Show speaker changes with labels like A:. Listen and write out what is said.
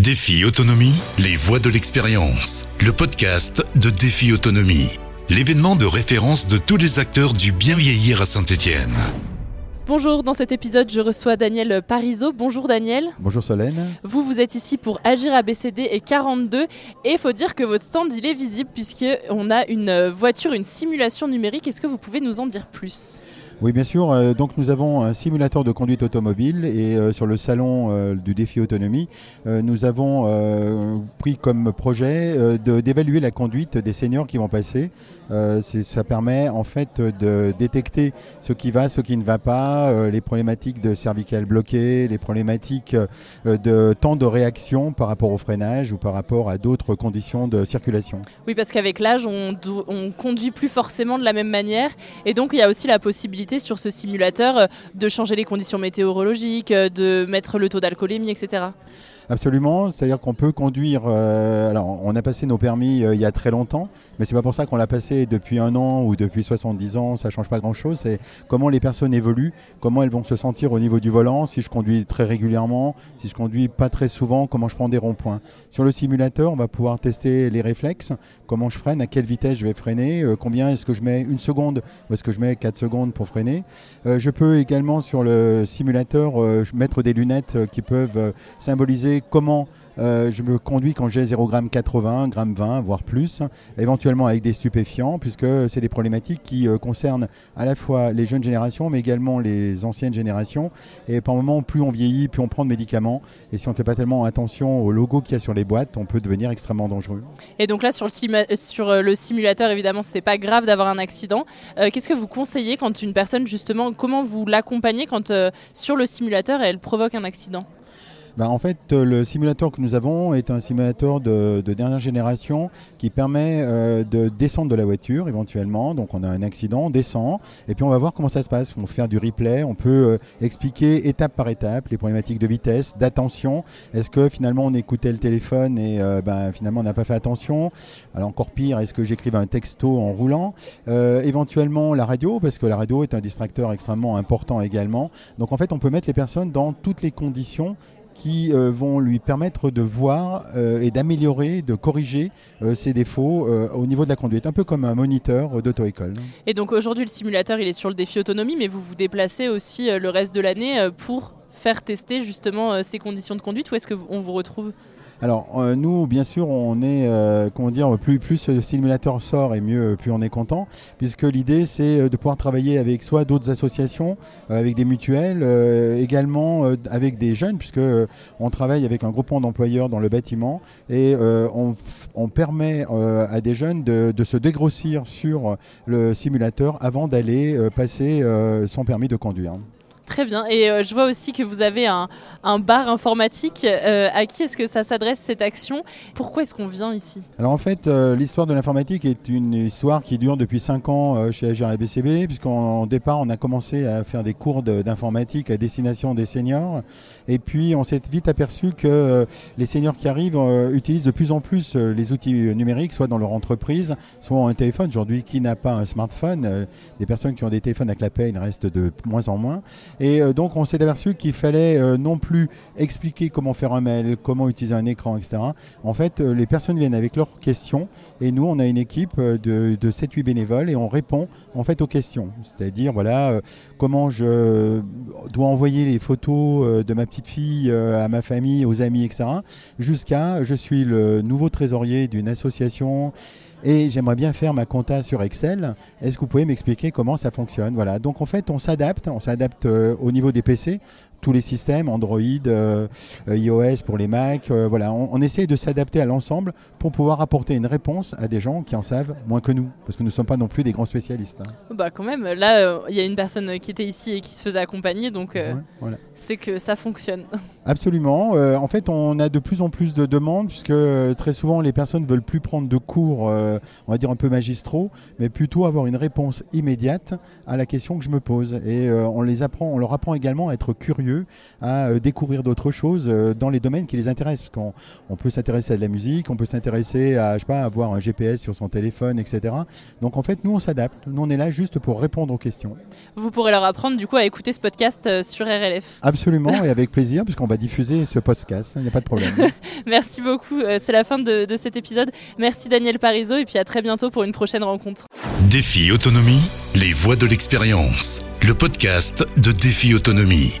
A: Défi Autonomie, les voies de l'expérience. Le podcast de Défi Autonomie. L'événement de référence de tous les acteurs du bien vieillir à Saint-Étienne.
B: Bonjour, dans cet épisode, je reçois Daniel Parizeau. Bonjour Daniel.
C: Bonjour Solène.
B: Vous, vous êtes ici pour Agir ABCD et 42. Et il faut dire que votre stand, il est visible puisqu'on a une voiture, une simulation numérique. Est-ce que vous pouvez nous en dire plus?
C: Oui, bien sûr. Euh, donc nous avons un simulateur de conduite automobile et euh, sur le salon euh, du défi autonomie, nous avons pris comme projet d'évaluer la conduite des seniors qui vont passer. ça permet en fait de détecter ce qui va, ce qui ne va pas, les problématiques de cervicales bloquées, les problématiques de temps de réaction par rapport au freinage ou par rapport à d'autres conditions de circulation.
B: Oui, parce qu'avec l'âge, on, on conduit plus forcément de la même manière et donc il y a aussi la possibilité sur ce simulateur euh, de changer les conditions météorologiques, euh, de mettre le taux d'alcoolémie, etc.
C: Absolument, c'est-à-dire qu'on peut conduire. Euh, alors, on a passé nos permis il y a très longtemps, mais c'est pas pour ça qu'on l'a passé depuis un an ou depuis 70 ans. Ça change pas grand-chose. C'est comment les personnes évoluent, comment elles vont se sentir au niveau du volant. Si je conduis très régulièrement, si je conduis pas très souvent, comment je prends des ronds-points. Sur le simulateur, on va pouvoir tester les réflexes, comment je freine, à quelle vitesse je vais freiner, combien est-ce que je mets une seconde ou est-ce que je mets 4 secondes pour freiner euh, je peux également sur le simulateur euh, mettre des lunettes euh, qui peuvent symboliser comment euh, je me conduis quand j'ai 0,80 g, 20, voire plus, éventuellement avec des stupéfiants, puisque c'est des problématiques qui euh, concernent à la fois les jeunes générations, mais également les anciennes générations. Et par moment, plus on vieillit, plus on prend de médicaments. Et si on ne fait pas tellement attention au logo qu'il y a sur les boîtes, on peut devenir extrêmement dangereux.
B: Et donc là, sur le, le simulateur, évidemment, c'est pas grave d'avoir un accident. Euh, qu'est-ce que vous conseillez quand une personne, justement, comment vous l'accompagnez quand sur le simulateur elle provoque un accident?
C: Bah, en fait, euh, le simulateur que nous avons est un simulateur de, dernière génération qui permet euh, de descendre de la voiture éventuellement. Donc on a un accident, on descend et puis on va voir comment ça se passe. On peut faire du replay, on peut euh, expliquer étape par étape les problématiques de vitesse, d'attention. Est-ce que finalement on écoutait le téléphone et ben, finalement on n'a pas fait attention? Alors encore pire, est-ce que j'écrivais un texto en roulant? Éventuellement la radio, parce que la radio est un distracteur extrêmement important également. Donc en fait on peut mettre les personnes dans toutes les conditions qui euh, vont lui permettre de voir euh, et d'améliorer, de corriger euh, ses défauts au niveau de la conduite, un peu comme un moniteur d'auto-école.
B: Et donc aujourd'hui, le simulateur, il est sur le défi autonomie, mais vous vous déplacez aussi le reste de l'année pour faire tester justement ces conditions de conduite. Où est-ce qu'on vous retrouve
C: alors euh, nous, bien sûr, on est, euh, comment dire, plus plus le simulateur sort et mieux, plus on est content, puisque l'idée c'est euh, de pouvoir travailler avec soit d'autres associations, avec des mutuelles, également avec des jeunes, puisque on travaille avec un groupement d'employeurs dans le bâtiment et on, permet à des jeunes de, de, se dégrossir sur le simulateur avant d'aller passer son permis de conduire.
B: Très bien. Et euh, je vois aussi que vous avez un, bar informatique. Euh, à qui est-ce que ça s'adresse cette action? Pourquoi est-ce qu'on vient ici?
C: Alors en fait, euh, l'histoire de l'informatique est une histoire qui dure depuis 5 ans chez Agir et BCB, puisqu'en départ, on a commencé à faire des cours d'informatique à destination des seniors. Et puis, on s'est vite aperçu que les seniors qui arrivent utilisent de plus en plus les outils numériques, soit dans leur entreprise, soit un téléphone. Aujourd'hui, qui n'a pas un smartphone? Des personnes qui ont des téléphones avec la paix, il reste de moins en moins. Et euh, donc on s'est aperçu qu'il fallait euh, non plus expliquer comment faire un mail, comment utiliser un écran, etc. En fait, euh, les personnes viennent avec leurs questions et nous, on a une équipe de, de 7-8 bénévoles et on répond en fait aux questions. C'est-à-dire, voilà, comment je dois envoyer les photos de ma petite fille à ma famille, aux amis, etc. Jusqu'à, je suis le nouveau trésorier d'une association et j'aimerais bien faire ma compta sur Excel. Est-ce que vous pouvez m'expliquer comment ça fonctionne? Voilà. Donc en fait, on s'adapte, on s'adapte euh, au niveau des PC tous les systèmes, Android, euh, euh, iOS pour les Mac. Euh, voilà, on, essaie de s'adapter à l'ensemble pour pouvoir apporter une réponse à des gens qui en savent moins que nous, parce que nous ne sommes pas non plus des grands spécialistes. Hein.
B: Bah quand même, là, il y a une personne qui était ici et qui se faisait accompagner, donc c'est que ça fonctionne.
C: Absolument. en fait, on a de plus en plus de demandes, puisque très souvent, les personnes ne veulent plus prendre de cours, on va dire un peu magistraux, mais plutôt avoir une réponse immédiate à la question que je me pose. Et on les apprend, on leur apprend également à être curieux curieux à euh, découvrir d'autres choses euh, dans les domaines qui les intéressent. Parce qu'on on peut s'intéresser à de la musique, on peut s'intéresser à, je sais pas, avoir un GPS sur son téléphone, etc. Donc en fait, nous, on s'adapte. Nous, on est là juste pour répondre aux questions.
B: Vous pourrez leur apprendre du coup à écouter ce podcast euh, sur RLF.
C: Absolument, et avec plaisir, puisqu'on va diffuser ce podcast. Il n'y a pas de problème.
B: Merci beaucoup. C'est la fin de, de cet épisode. Merci Daniel Parizeau et puis à très bientôt pour une prochaine rencontre.
A: Défi Autonomie, les voix de l'expérience. Le podcast de Défi Autonomie.